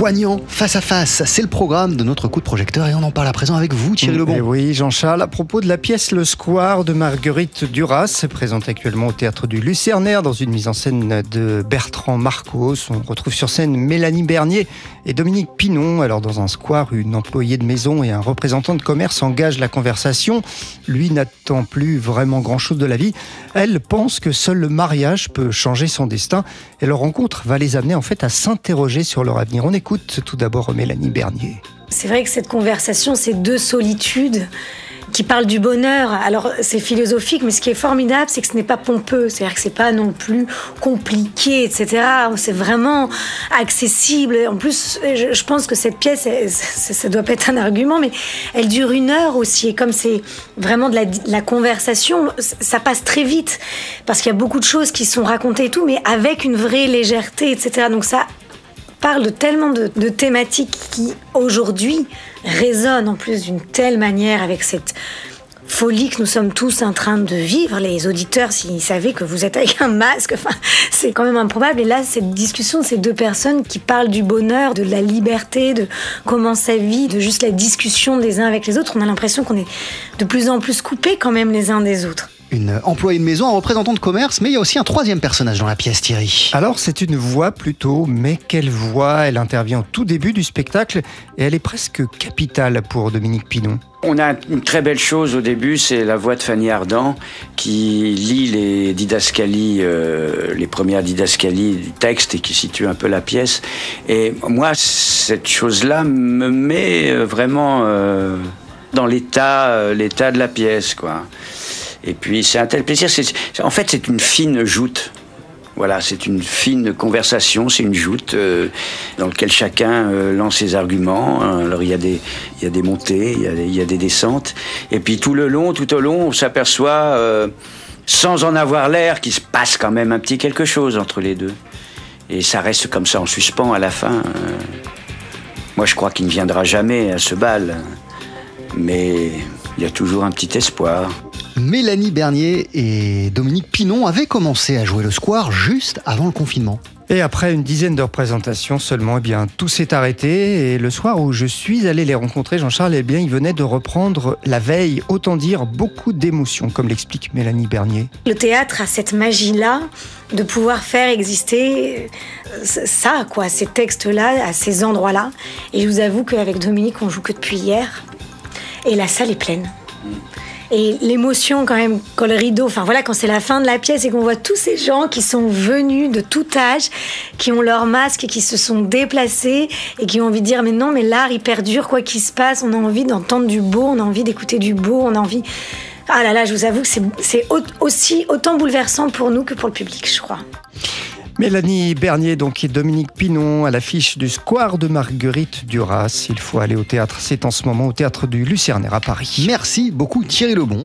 poignant, face à face. C'est le programme de notre coup de projecteur et on en parle à présent avec vous, Thierry Lebon. Eh oui, Jean-Charles, à propos de la pièce Le Square de Marguerite Duras, présente actuellement au théâtre du Lucernaire dans une mise en scène de Bertrand Marcos. On retrouve sur scène Mélanie Bernier et Dominique Pinon. Alors, dans un square, une employée de maison et un représentant de commerce engagent la conversation. Lui n'attend plus vraiment grand-chose de la vie. Elle pense que seul le mariage peut changer son destin et leur rencontre va les amener en fait à s'interroger sur leur avenir. On écoute tout d'abord Mélanie Bernier. C'est vrai que cette conversation, c'est deux solitudes qui parlent du bonheur. Alors c'est philosophique, mais ce qui est formidable, c'est que ce n'est pas pompeux, c'est-à-dire que c'est pas non plus compliqué, etc. C'est vraiment accessible. En plus, je pense que cette pièce, ça doit pas être un argument, mais elle dure une heure aussi. Et comme c'est vraiment de la, la, conversation, ça passe très vite parce qu'il y a beaucoup de choses qui sont racontées et tout, mais avec une vraie légèreté, etc. Donc ça parle de tellement de, thématiques qui aujourd'hui résonnent en plus d'une telle manière avec cette folie que nous sommes tous en train de vivre. Les auditeurs, s'ils savaient que vous êtes avec un masque, enfin, c'est quand même improbable. Et là, cette discussion de ces deux personnes qui parlent du bonheur, de la liberté, de comment ça vit, de juste la discussion des uns avec les autres, on a l'impression qu'on est de plus en plus coupés quand même les uns des autres une employée de maison, un représentant de commerce, mais il y a aussi un troisième personnage dans la pièce, Thierry. Alors, c'est une voix plutôt, mais quelle voix? Elle intervient au tout début du spectacle et elle est presque capitale pour Dominique Pinon. On a une très belle chose au début, c'est la voix de Fanny Ardant qui lit les didascalies, euh, les premières didascalies du texte et qui situe un peu la pièce. Et moi, cette chose-là me met vraiment euh, dans l'état, euh, l'état de la pièce, quoi. Et puis c'est un tel plaisir. en fait, c'est une fine joute. Voilà, c'est une fine conversation, c'est une joute euh, dans laquelle chacun euh, lance ses arguments. Alors il y a des, il y a des montées, il y a des, il y a des descentes. Et puis tout le long, tout au long, on s'aperçoit, euh, sans en avoir l'air, qu'il se passe quand même un petit quelque chose entre les deux. Et ça reste comme ça en suspens à la fin. Moi, je crois qu'il ne viendra jamais à ce bal. Mais il y a toujours un petit espoir. Mélanie Bernier et Dominique Pinon avaient commencé à jouer le square juste avant le confinement. Et après une dizaine de représentations seulement, eh bien, tout s'est arrêté. Et le soir où je suis allé les rencontrer, Jean-Charles, eh bien, ils venaient de reprendre la veille. Autant dire beaucoup d'émotions, comme l'explique Mélanie Bernier. Le théâtre a cette magie-là de pouvoir faire exister euh, ça, quoi, ces textes-là, à ces endroits-là. Et je vous avoue qu'avec Dominique, on joue que depuis hier. Et la salle est pleine. Et l'émotion quand même, quand le rideau, enfin voilà, quand c'est la fin de la pièce et qu'on voit tous ces gens qui sont venus de tout âge, qui ont leur masque et qui se sont déplacés et qui ont envie de dire mais non, mais l'art il perdure quoi qu'il se passe, on a envie d'entendre du beau, on a envie d'écouter du beau, on a envie... Ah là là, je vous avoue que c'est aussi autant bouleversant pour nous que pour le public, je crois. Mélanie Bernier donc et Dominique Pinon à l'affiche du Square de Marguerite Duras. Il faut aller au théâtre, c'est en ce moment au théâtre du Lucernaire à Paris. Merci beaucoup Thierry Lebon.